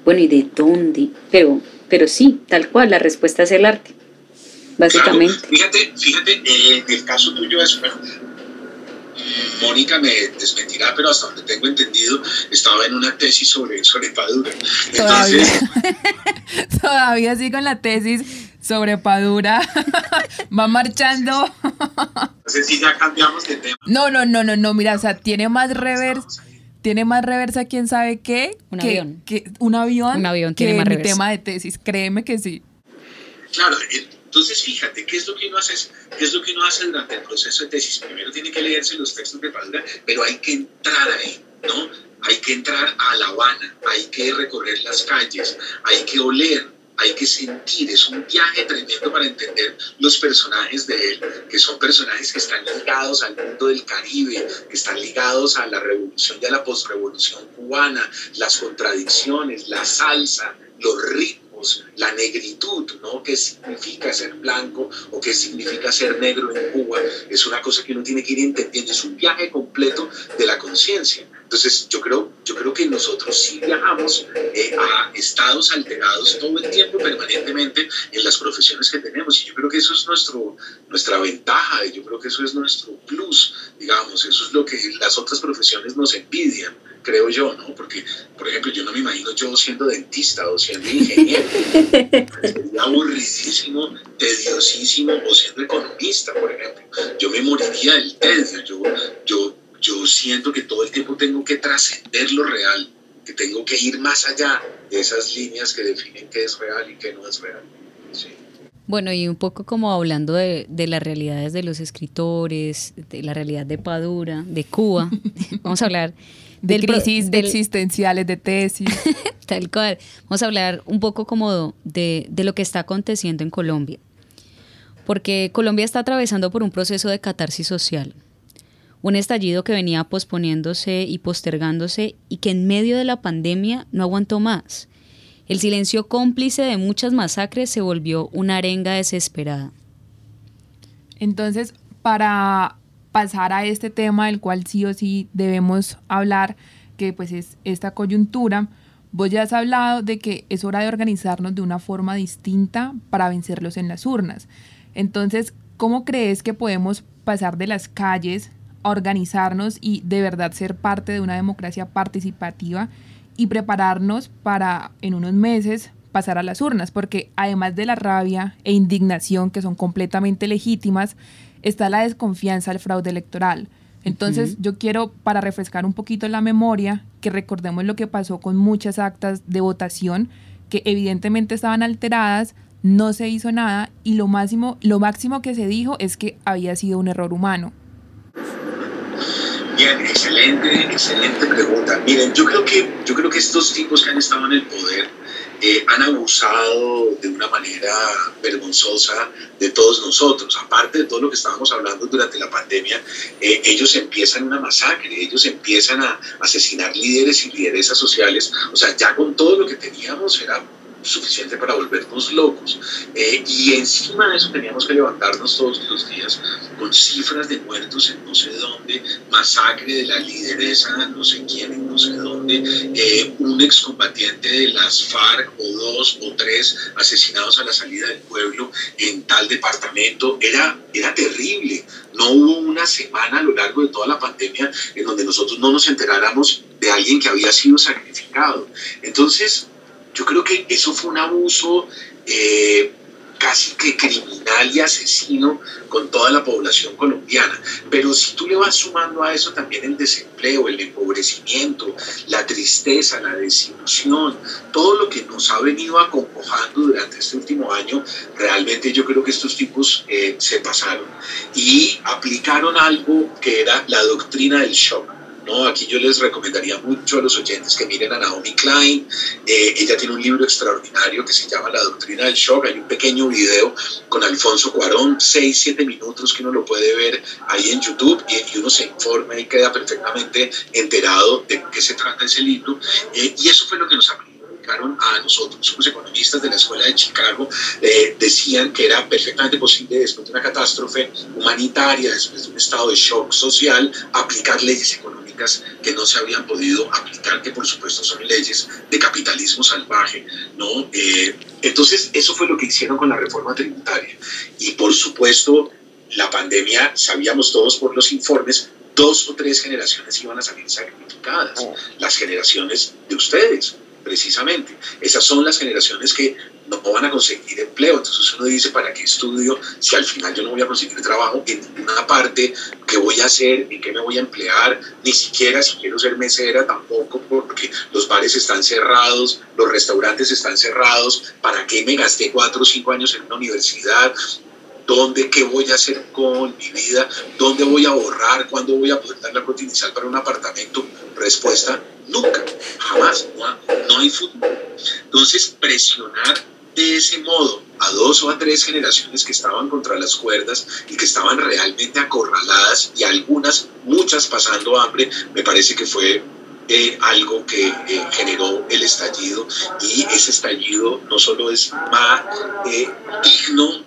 bueno, ¿y de dónde? Pero, pero sí, tal cual, la respuesta es el arte, básicamente. Fíjate, fíjate, eh, en el caso tuyo es, bueno, Mónica me desmentirá, pero hasta donde tengo entendido, estaba en una tesis sobre, sobre Padura. Todavía, todavía sí con la tesis sobre Padura. Va marchando. No sé si ya cambiamos de tema. No, no, no, no, no, mira, o sea, tiene más reversa. Tiene más reversa, quién sabe qué. Un avión. Que, un avión. Un avión que tiene más mi reversa. tema de tesis. Créeme que sí. Claro, entonces fíjate, ¿qué es lo que uno hace? ¿Qué es lo que uno hace durante el proceso de tesis? Primero tiene que leerse los textos de Padura, pero hay que entrar ahí, ¿no? Hay que entrar a La Habana, hay que recorrer las calles, hay que oler, hay que sentir, es un viaje tremendo para entender los personajes de él, que son personajes que están ligados al mundo del Caribe, que están ligados a la revolución y a la postrevolución cubana, las contradicciones, la salsa, los ritmos la negritud, ¿no? ¿Qué significa ser blanco o qué significa ser negro en Cuba? Es una cosa que uno tiene que ir entendiendo, es un viaje completo de la conciencia. Entonces, yo creo, yo creo que nosotros sí viajamos eh, a estados alterados todo el tiempo, permanentemente, en las profesiones que tenemos. Y yo creo que eso es nuestro, nuestra ventaja, y yo creo que eso es nuestro plus, digamos, eso es lo que las otras profesiones nos envidian creo yo, ¿no? Porque, por ejemplo, yo no me imagino yo siendo dentista o siendo ingeniero. Sería aburridísimo, tediosísimo, o siendo economista, por ejemplo. Yo me moriría del tedio. Yo, yo, yo siento que todo el tiempo tengo que trascender lo real, que tengo que ir más allá de esas líneas que definen qué es real y qué no es real. Bueno, y un poco como hablando de, de, las realidades de los escritores, de la realidad de Padura, de Cuba, vamos a hablar de crisis existenciales, de tesis. Tal cual. Vamos a hablar un poco como de, de, lo que está aconteciendo en Colombia. Porque Colombia está atravesando por un proceso de catarsis social. Un estallido que venía posponiéndose y postergándose y que en medio de la pandemia no aguantó más. El silencio cómplice de muchas masacres se volvió una arenga desesperada. Entonces, para pasar a este tema del cual sí o sí debemos hablar, que pues es esta coyuntura, vos ya has hablado de que es hora de organizarnos de una forma distinta para vencerlos en las urnas. Entonces, ¿cómo crees que podemos pasar de las calles a organizarnos y de verdad ser parte de una democracia participativa y prepararnos para en unos meses pasar a las urnas? Porque además de la rabia e indignación que son completamente legítimas, está la desconfianza al fraude electoral. Entonces, yo quiero, para refrescar un poquito la memoria, que recordemos lo que pasó con muchas actas de votación que evidentemente estaban alteradas, no se hizo nada y lo máximo, lo máximo que se dijo es que había sido un error humano. Bien, excelente, excelente pregunta. Miren, yo creo que, yo creo que estos tipos que han estado en el poder eh, han abusado de una manera vergonzosa de todos nosotros. Aparte de todo lo que estábamos hablando durante la pandemia, eh, ellos empiezan una masacre, ellos empiezan a asesinar líderes y lideresas sociales. O sea, ya con todo lo que teníamos era suficiente para volvernos locos. Eh, y encima de eso teníamos que levantarnos todos los días con cifras de muertos en no sé dónde, masacre de la lideresa, no sé quién en no sé dónde, eh, un excombatiente de las FARC o dos o tres asesinados a la salida del pueblo en tal departamento. Era, era terrible. No hubo una semana a lo largo de toda la pandemia en donde nosotros no nos enteráramos de alguien que había sido sacrificado. Entonces, yo creo que eso fue un abuso eh, casi que criminal y asesino con toda la población colombiana. Pero si tú le vas sumando a eso también el desempleo, el empobrecimiento, la tristeza, la desilusión, todo lo que nos ha venido acongojando durante este último año, realmente yo creo que estos tipos eh, se pasaron y aplicaron algo que era la doctrina del shock ¿no? Aquí yo les recomendaría mucho a los oyentes que miren a Naomi Klein. Eh, ella tiene un libro extraordinario que se llama La Doctrina del Shock. Hay un pequeño video con Alfonso Cuarón, 6, 7 minutos que uno lo puede ver ahí en YouTube y, uno se informa y queda perfectamente enterado de qué se trata ese libro. Eh, y eso fue lo que nos aplicaron a nosotros, los economistas de la Escuela de Chicago, eh, decían que era perfectamente posible después de una catástrofe humanitaria, después de un estado de shock social, aplicar leyes económicas que no se habían podido aplicar, que por supuesto son leyes de capitalismo salvaje, ¿no? Eh, entonces, eso fue lo que hicieron con la reforma tributaria. Y por supuesto, la pandemia, sabíamos todos por los informes, dos o tres generaciones iban a salir sacrificadas, oh. las generaciones de ustedes, precisamente. Esas son las generaciones que no van a conseguir empleo. Entonces uno dice, ¿para qué estudio si al final yo no voy a conseguir trabajo en ninguna parte? ¿Qué voy a hacer? ¿En qué me voy a emplear? Ni siquiera si quiero ser mesera tampoco porque los bares están cerrados, los restaurantes están cerrados. ¿Para qué me gasté cuatro o cinco años en una universidad? ¿Dónde, qué voy a hacer con mi vida? ¿Dónde voy a ahorrar? ¿Cuándo voy a poder dar la cuota inicial para un apartamento? Respuesta, nunca, jamás, no, hay fútbol. Entonces, presionar de ese modo a dos o a tres generaciones que estaban contra las cuerdas y que estaban realmente acorraladas y algunas, muchas pasando hambre, me parece que fue eh, algo que eh, generó el estallido y ese estallido no solo es más eh, digno,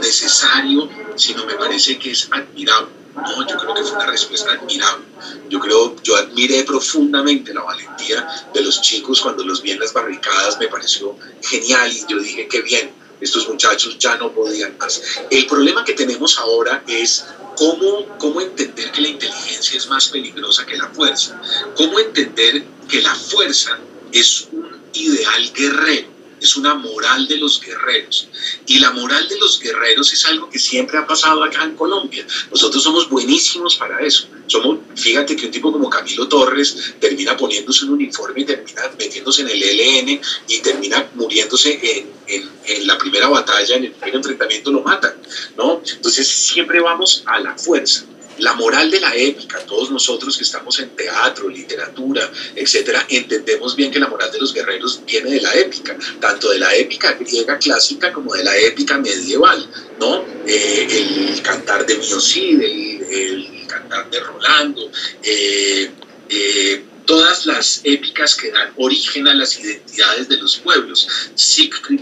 necesario, sino me parece que es admirable. No, yo creo que fue una respuesta admirable. Yo creo, yo admiré profundamente la valentía de los chicos cuando los vi en las barricadas, me pareció genial y yo dije, qué bien, estos muchachos ya no podían más. El problema que tenemos ahora es cómo, cómo entender que la inteligencia es más peligrosa que la fuerza, cómo entender que la fuerza es un ideal guerrero es una moral de los guerreros. Y la moral de los guerreros es algo que siempre ha pasado acá en Colombia. Nosotros somos buenísimos para eso. Somos, fíjate que un tipo como Camilo Torres termina poniéndose un uniforme y termina metiéndose en el ELN y termina muriéndose en, en, en la primera batalla, en el primer enfrentamiento lo matan, ¿no? Entonces siempre vamos a la fuerza la moral de la épica, todos nosotros que estamos en teatro, literatura, etcétera, entendemos bien que la moral de los guerreros viene de la épica, tanto de la épica griega clásica como de la épica medieval, ¿no? Eh, el cantar de Miocid, el, cantar de Rolando, eh, eh, todas las épicas que dan origen a las identidades de los pueblos, Siegfried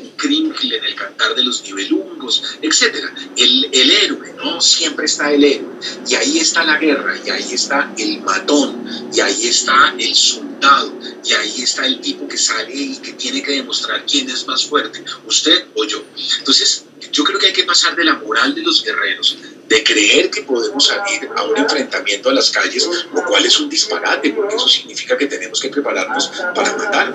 y en el cantar de los nivelungos, etc. El, el héroe, ¿no? Siempre está el héroe. Y ahí está la guerra, y ahí está el matón, y ahí está el soldado, y ahí está el tipo que sale y que tiene que demostrar quién es más fuerte, usted o yo. Entonces, yo creo que hay que pasar de la moral de los guerreros de creer que podemos salir a un enfrentamiento a las calles, lo cual es un disparate, porque eso significa que tenemos que prepararnos para matar,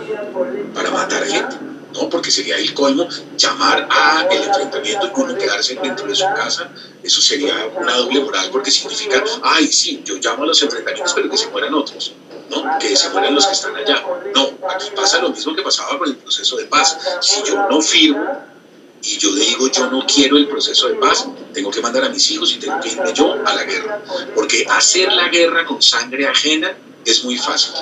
para matar gente. ¿no? Porque sería el colmo llamar a el enfrentamiento y uno quedarse dentro de su casa. Eso sería una doble moral porque significa, ay, sí, yo llamo a los enfrentamientos, pero que se mueran otros. ¿no? que se mueran los que están allá. No, aquí pasa lo mismo que pasaba con el proceso de paz. Si yo no firmo, y yo digo yo no quiero el proceso de paz, tengo que mandar a mis hijos y tengo que irme yo a la guerra. Porque hacer la guerra con sangre ajena es muy fácil.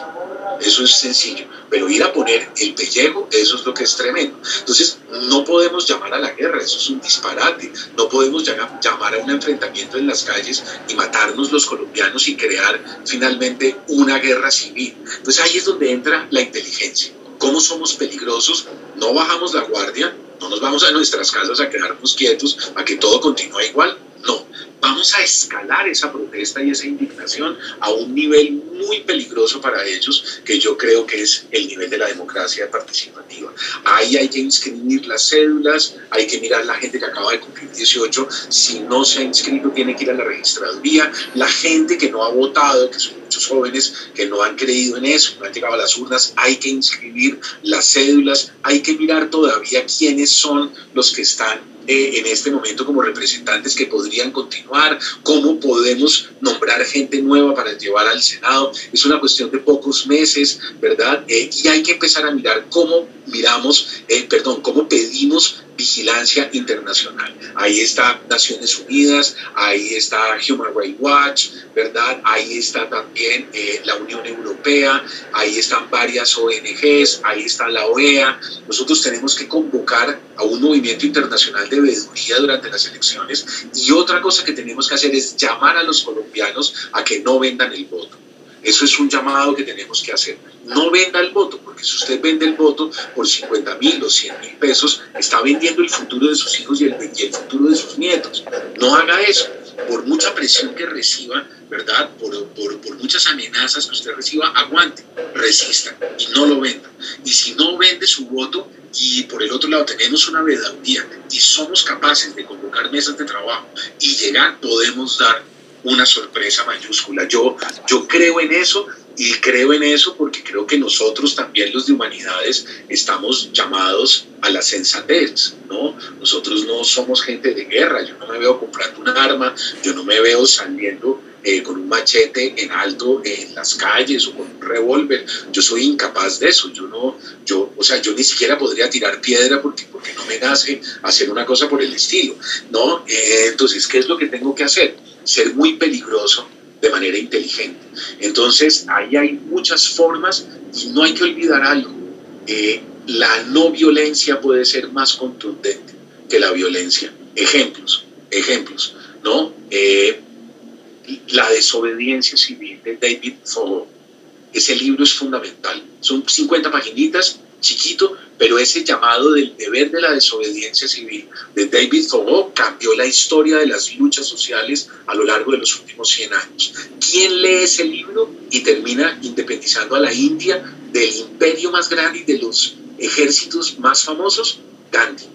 Eso es sencillo. Pero ir a poner el pellejo, eso es lo que es tremendo. Entonces, no podemos llamar a la guerra, eso es un disparate. No podemos llamar a un enfrentamiento en las calles y matarnos los colombianos y crear finalmente una guerra civil. Entonces ahí es donde entra la inteligencia. ¿Cómo somos peligrosos? No bajamos la guardia, no nos vamos a nuestras casas a quedarnos quietos, a que todo continúe igual. No, vamos a escalar esa protesta y esa indignación a un nivel muy peligroso para ellos, que yo creo que es el nivel de la democracia participativa. Ahí hay que inscribir las cédulas, hay que mirar la gente que acaba de cumplir 18, si no se ha inscrito tiene que ir a la registraduría, la gente que no ha votado, que son muchos jóvenes que no han creído en eso, no han llegado a las urnas, hay que inscribir las cédulas, hay que mirar todavía quiénes son los que están eh, en este momento como representantes que podrían continuar, cómo podemos nombrar gente nueva para llevar al Senado. Es una cuestión de pocos meses, ¿verdad? Eh, y hay que empezar a mirar cómo miramos, eh, perdón, cómo pedimos vigilancia internacional. Ahí está Naciones Unidas, ahí está Human Rights Watch, ¿verdad? Ahí está también eh, la Unión Europea, ahí están varias ONGs, ahí está la OEA. Nosotros tenemos que convocar a un movimiento internacional de veeduría durante las elecciones y otra cosa que tenemos que hacer es llamar a los colombianos a que no vendan el voto. Eso es un llamado que tenemos que hacer. No venda el voto, porque si usted vende el voto por 50 mil o 100 mil pesos, está vendiendo el futuro de sus hijos y el, futuro de sus nietos. No haga eso. Por mucha presión que reciba, ¿verdad? Por, por, muchas amenazas que usted reciba, aguante, resista y no lo venda. Y si no vende su voto, y por el otro lado tenemos una veeduría y somos capaces de convocar mesas de trabajo y llegar, podemos dar una sorpresa mayúscula. Yo, yo creo en eso y creo en eso porque creo que nosotros también los de humanidades estamos llamados a la sensatez, ¿no? Nosotros no somos gente de guerra, yo no me veo comprando un arma, yo no me veo saliendo eh, con un machete en alto en las calles o con un revólver. Yo soy incapaz de eso. Yo no, yo, o sea, yo ni siquiera podría tirar piedra porque, porque no me nace hacer una cosa por el estilo, ¿no? Eh, entonces, ¿qué es lo que tengo que hacer? Ser muy peligroso de manera inteligente. Entonces, ahí hay muchas formas y no hay que olvidar algo. Eh, la no violencia puede ser más contundente que la violencia. Ejemplos, ejemplos, ¿no? Eh, la desobediencia civil de David Thoreau. ese libro es fundamental. Son 50 paginitas, chiquito, pero ese llamado del deber de la desobediencia civil de David Thoreau cambió la historia de las luchas sociales a lo largo de los últimos 100 años. ¿Quién lee ese libro y termina independizando a la India del imperio más grande y de los ejércitos más famosos? Gandhi.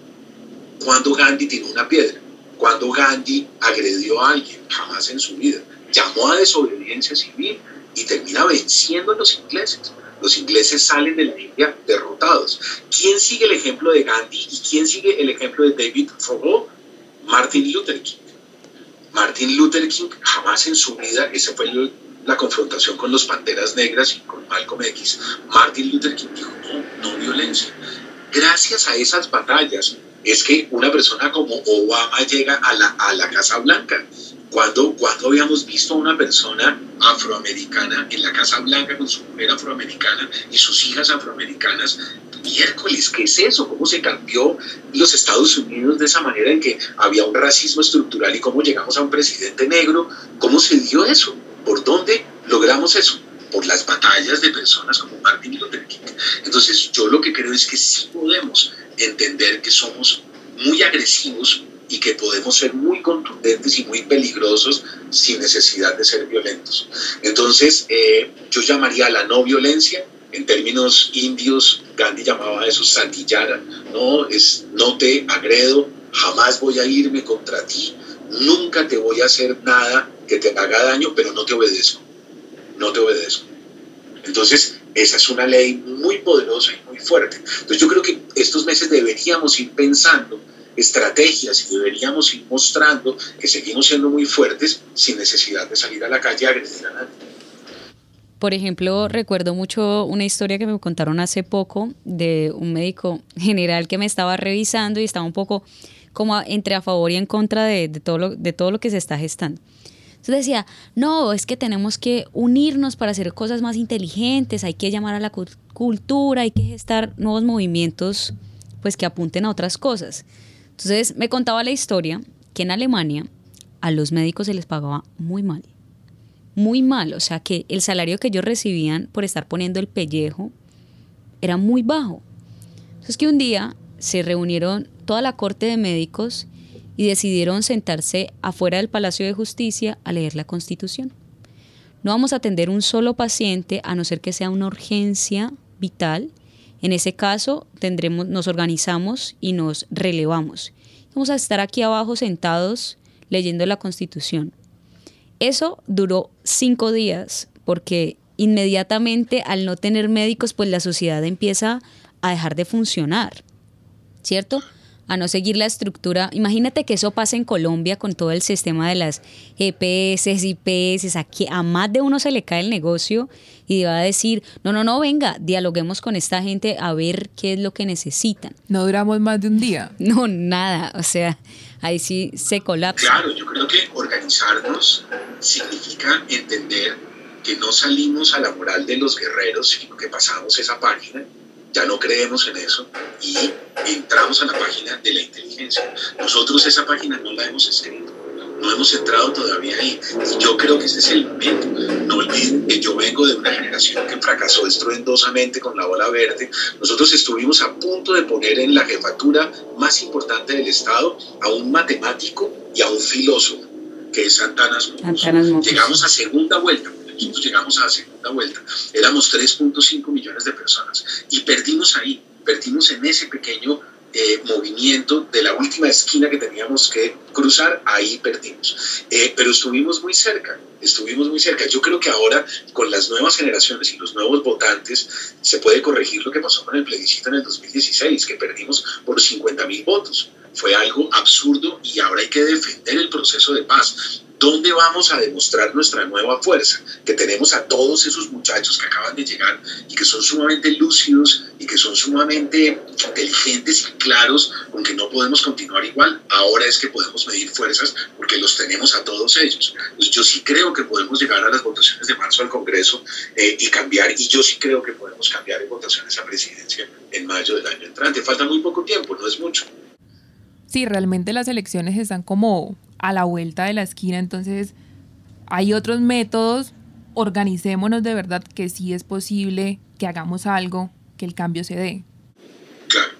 Cuando Gandhi tiró una piedra, cuando Gandhi agredió a alguien, jamás en su vida, llamó a desobediencia civil y termina venciendo a los ingleses. Los ingleses salen de la India derrotados. ¿Quién sigue el ejemplo de Gandhi y quién sigue el ejemplo de David Thoreau? Martin Luther King. Martin Luther King jamás en su vida, esa fue la confrontación con los Panteras Negras y con Malcolm X, Martin Luther King dijo no, no violencia. Gracias a esas batallas es que una persona como Obama llega a la, a la Casa Blanca cuando, cuando habíamos visto a una persona afroamericana en la Casa Blanca con su mujer afroamericana y sus hijas afroamericanas, miércoles, ¿qué es eso? ¿Cómo se cambió los Estados Unidos de esa manera en que había un racismo estructural y cómo llegamos a un presidente negro? ¿Cómo se dio eso? ¿Por dónde logramos eso? Por las batallas de personas como Martin Luther King. Entonces yo lo que creo es que sí podemos entender que somos muy agresivos y que podemos ser muy contundentes y muy peligrosos sin necesidad de ser violentos. Entonces, eh, yo llamaría a la no violencia, en términos indios, Gandhi llamaba eso santillara, ¿no? Es no te agredo, jamás voy a irme contra ti, nunca te voy a hacer nada que te haga daño, pero no te obedezco, no te obedezco. Entonces, esa es una ley muy poderosa y muy fuerte. Entonces, yo creo que estos meses deberíamos ir pensando estrategias y deberíamos ir mostrando que seguimos siendo muy fuertes sin necesidad de salir a la calle a agredir a nadie. Por ejemplo, recuerdo mucho una historia que me contaron hace poco de un médico general que me estaba revisando y estaba un poco como entre a favor y en contra de, todo, lo, de todo lo que se está gestando. Entonces decía, no, es que tenemos que unirnos para hacer cosas más inteligentes, hay que llamar a la cultura, hay que gestar nuevos movimientos pues que apunten a otras cosas. Entonces me contaba la historia que en Alemania a los médicos se les pagaba muy mal. Muy mal, o sea que el salario que ellos recibían por estar poniendo el pellejo era muy bajo. Entonces que un día se reunieron toda la corte de médicos y decidieron sentarse afuera del Palacio de Justicia a leer la Constitución. No vamos a atender un solo paciente a no ser que sea una urgencia vital en ese caso, tendremos, nos organizamos y nos relevamos. Vamos a estar aquí abajo sentados leyendo la Constitución. Eso duró cinco días porque inmediatamente al no tener médicos, pues la sociedad empieza a dejar de funcionar, ¿cierto? A no seguir la estructura. Imagínate que eso pasa en Colombia con todo el sistema de las EPS, IPS, aquí a más de uno se le cae el negocio y va a decir, no, no, no, venga, dialoguemos con esta gente a ver qué es lo que necesitan. No duramos más de un día. No, nada, o sea, ahí sí se colapsa. Claro, yo creo que organizarnos significa entender que no salimos a la moral de los guerreros, sino que pasamos esa página ya no creemos en eso y entramos a la página de la inteligencia. Nosotros esa página no la hemos escrito, no hemos entrado todavía ahí. Y yo creo que ese es el momento. No olviden que yo vengo de una generación que fracasó estruendosamente con la bola verde. Nosotros estuvimos a punto de poner en la jefatura más importante del Estado a un matemático y a un filósofo, que es Santana Llegamos a segunda vuelta nosotros llegamos a la segunda vuelta, éramos 3.5 millones de personas y perdimos ahí, perdimos en ese pequeño eh, movimiento de la última esquina que teníamos que cruzar, ahí perdimos. Eh, pero estuvimos muy cerca, estuvimos muy cerca. Yo creo que ahora con las nuevas generaciones y los nuevos votantes se puede corregir lo que pasó con el plebiscito en el 2016, que perdimos por 50 mil votos. Fue algo absurdo y ahora hay que defender el proceso de paz. ¿Dónde vamos a demostrar nuestra nueva fuerza? Que tenemos a todos esos muchachos que acaban de llegar y que son sumamente lúcidos y que son sumamente inteligentes y claros con que no podemos continuar igual. Ahora es que podemos medir fuerzas porque los tenemos a todos ellos. yo sí creo que podemos llegar a las votaciones de marzo al Congreso eh, y cambiar, y yo sí creo que podemos cambiar en votaciones a presidencia en mayo del año entrante. Falta muy poco tiempo, no es mucho. Sí, realmente las elecciones están como a la vuelta de la esquina, entonces hay otros métodos organicémonos de verdad que sí es posible que hagamos algo, que el cambio se dé. Claro,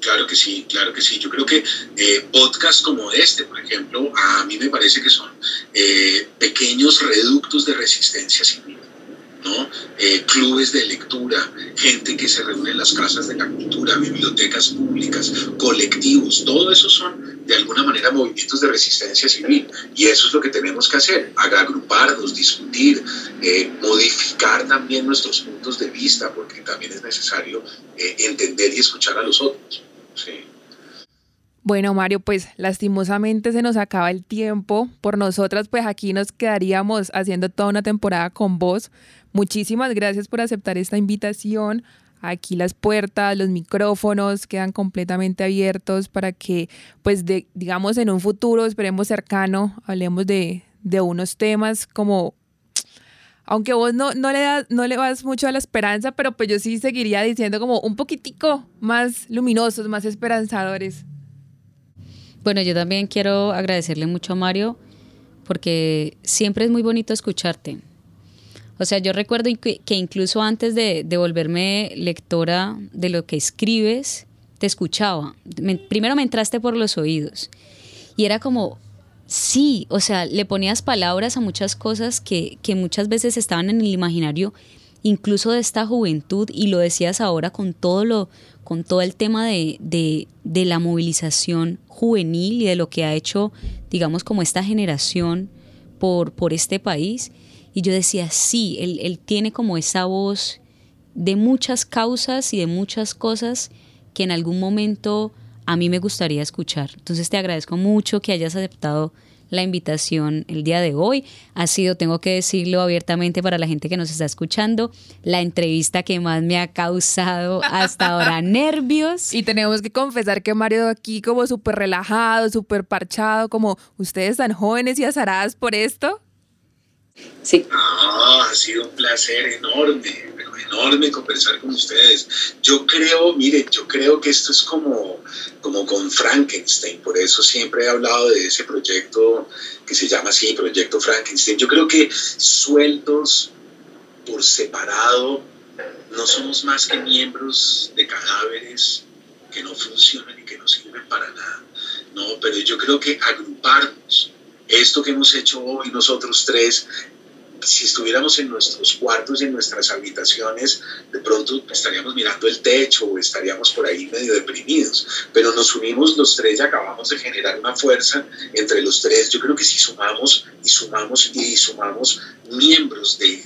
claro que sí, claro que sí. Yo creo que eh, podcasts como este, por ejemplo, a mí me parece que son eh, pequeños reductos de resistencia civil. ¿no? Eh, clubes de lectura, gente que se reúne en las casas de la cultura, bibliotecas públicas, colectivos, todo eso son de alguna manera movimientos de resistencia civil y eso es lo que tenemos que hacer, agruparnos, discutir, modificar también nuestros puntos de vista porque también es necesario entender y escuchar a los otros. Sí. Bueno, Mario, pues lastimosamente se nos acaba el tiempo. Por nosotras, pues aquí nos quedaríamos haciendo toda una temporada con vos. Muchísimas gracias por aceptar esta invitación. Aquí las puertas, los micrófonos quedan completamente abiertos para que, pues, digamos, en un futuro, esperemos cercano, hablemos de, de unos temas como aunque vos no, no, le das, no le vas mucho a la esperanza, pero pues yo sí seguiría diciendo como un poquitico más luminosos, más esperanzadores. Bueno, yo también quiero agradecerle mucho a Mario porque siempre es muy bonito escucharte. O sea, yo recuerdo que, incluso antes de, volverme lectora de lo que escribes, te escuchaba. primero me entraste por los oídos y era como, sí, o sea, le ponías palabras a muchas cosas que, que muchas veces estaban en el imaginario incluso de esta juventud y lo decías ahora con todo lo con todo el tema de, de, la movilización juvenil y de lo que ha hecho, digamos, como esta generación por, por este país. Y yo decía, sí, él, él tiene como esa voz de muchas causas y de muchas cosas que en algún momento a mí me gustaría escuchar. Entonces te agradezco mucho que hayas aceptado la invitación el día de hoy. Ha sido, tengo que decirlo abiertamente para la gente que nos está escuchando, la entrevista que más me ha causado hasta ahora nervios. Y tenemos que confesar que Mario aquí como súper relajado, súper parchado, como ustedes tan jóvenes y azaradas por esto. Sí. Ah, ha sido un placer enorme enorme conversar con ustedes. Yo creo, mire, yo creo que esto es como, como con Frankenstein, por eso siempre he hablado de ese proyecto que se llama así, Proyecto Frankenstein. Yo creo que sueltos por separado no somos más que miembros de cadáveres que no funcionan y que no sirven para nada. No, pero yo creo que agruparnos, esto que hemos hecho hoy nosotros tres, si estuviéramos en nuestros cuartos y en nuestras habitaciones, de pronto estaríamos mirando el techo o estaríamos por ahí medio deprimidos, pero nos unimos los tres y acabamos de generar una fuerza entre los tres. Yo creo que si sumamos y sumamos y sumamos miembros de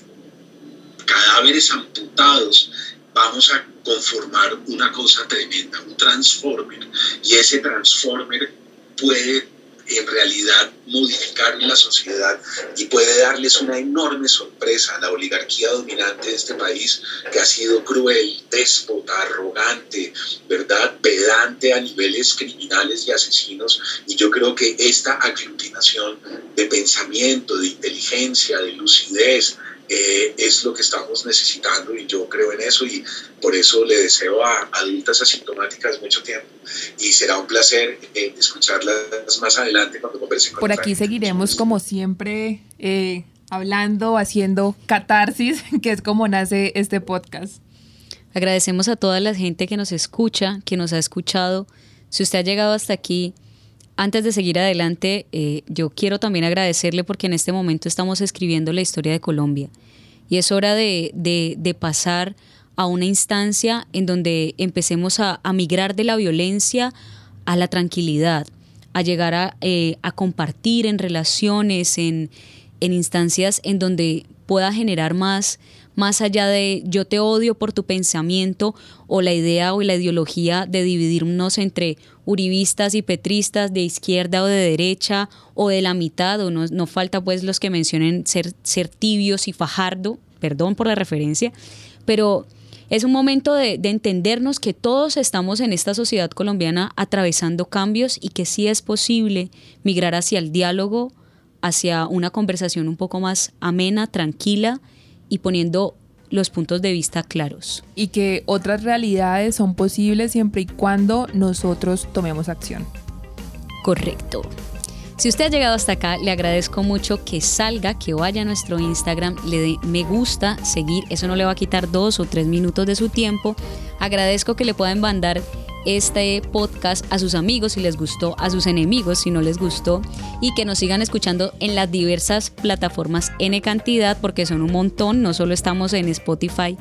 cadáveres amputados, vamos a conformar una cosa tremenda, un transformer. Y ese transformer puede en realidad modificar la sociedad y puede darles una enorme sorpresa a la oligarquía dominante de este país que ha sido cruel, déspota, arrogante, ¿verdad? Pedante a niveles criminales y asesinos. Y yo creo que esta aglutinación de pensamiento, de inteligencia, de lucidez, eh, es lo que estamos necesitando y yo creo en eso y por eso le deseo a adultas asintomáticas mucho tiempo y será un placer eh, escucharlas más adelante cuando conversen con Por aquí seguiremos como siempre eh, hablando, haciendo catarsis, que es como nace este podcast. Agradecemos a toda la gente que nos escucha, que nos ha escuchado. Si usted ha llegado hasta aquí, antes de seguir adelante, eh, yo quiero también agradecerle porque en este momento estamos escribiendo la historia de Colombia. Y es hora de, pasar a una instancia en donde empecemos a, migrar de la violencia a la tranquilidad, a llegar a, eh, compartir en relaciones, en, en instancias en donde pueda generar más, más allá de yo te odio por tu pensamiento o la idea o la ideología de dividirnos entre uribistas y petristas de izquierda o de derecha o de la mitad, o no, no falta pues los que mencionen ser, ser tibios y fajardo, perdón por la referencia, pero es un momento de, de, entendernos que todos estamos en esta sociedad colombiana atravesando cambios y que sí es posible migrar hacia el diálogo, hacia una conversación un poco más amena, tranquila y poniendo los puntos de vista claros. Y que otras realidades son posibles siempre y cuando nosotros tomemos acción. Correcto. Si usted ha llegado hasta acá, le agradezco mucho que salga, que vaya a nuestro Instagram, le dé me gusta, seguir, eso no le va a quitar dos o tres minutos de su tiempo. Agradezco que le puedan mandar este podcast a sus amigos si les gustó, a sus enemigos si no les gustó y que nos sigan escuchando en las diversas plataformas N cantidad porque son un montón, no solo estamos en Spotify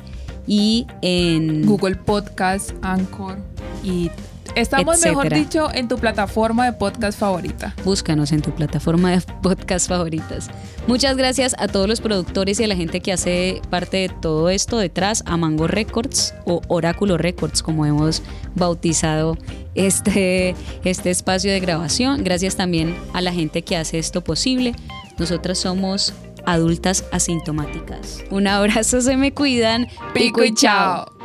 y en Google Podcast, Anchor y Estamos, mejor dicho, en tu plataforma de podcast favorita. Búscanos en tu plataforma de podcast favoritas. Muchas gracias a todos los productores y a la gente que hace parte de todo esto detrás, a Mango Records o Oráculo Records, como hemos bautizado este, este espacio de grabación. Gracias también a la gente que hace esto posible. Nosotras somos adultas asintomáticas. Un abrazo, se me cuidan. Pico y chao.